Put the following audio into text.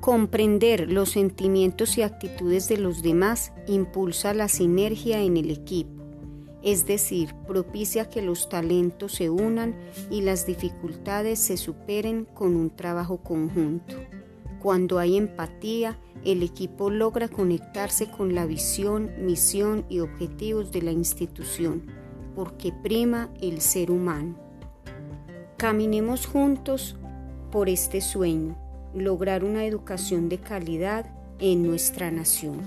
Comprender los sentimientos y actitudes de los demás impulsa la sinergia en el equipo, es decir, propicia que los talentos se unan y las dificultades se superen con un trabajo conjunto. Cuando hay empatía, el equipo logra conectarse con la visión, misión y objetivos de la institución, porque prima el ser humano. Caminemos juntos por este sueño, lograr una educación de calidad en nuestra nación.